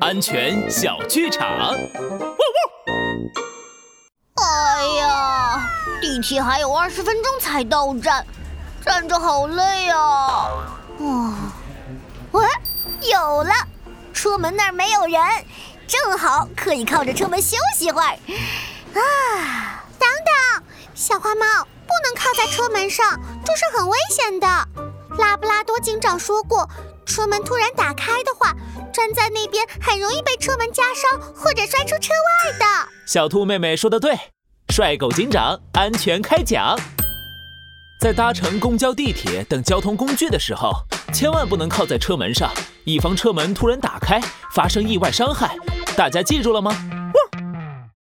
安全小剧场。哎呀，地铁还有二十分钟才到站，站着好累啊！啊，喂，有了，车门那儿没有人，正好可以靠着车门休息会儿。啊，等等，小花猫不能靠在车门上，这是很危险的。拉布拉多警长说过，车门突然打开的话，站在那边很容易被车门夹伤或者摔出车外的。小兔妹妹说的对。帅狗警长安全开讲，在搭乘公交、地铁等交通工具的时候，千万不能靠在车门上，以防车门突然打开发生意外伤害。大家记住了吗？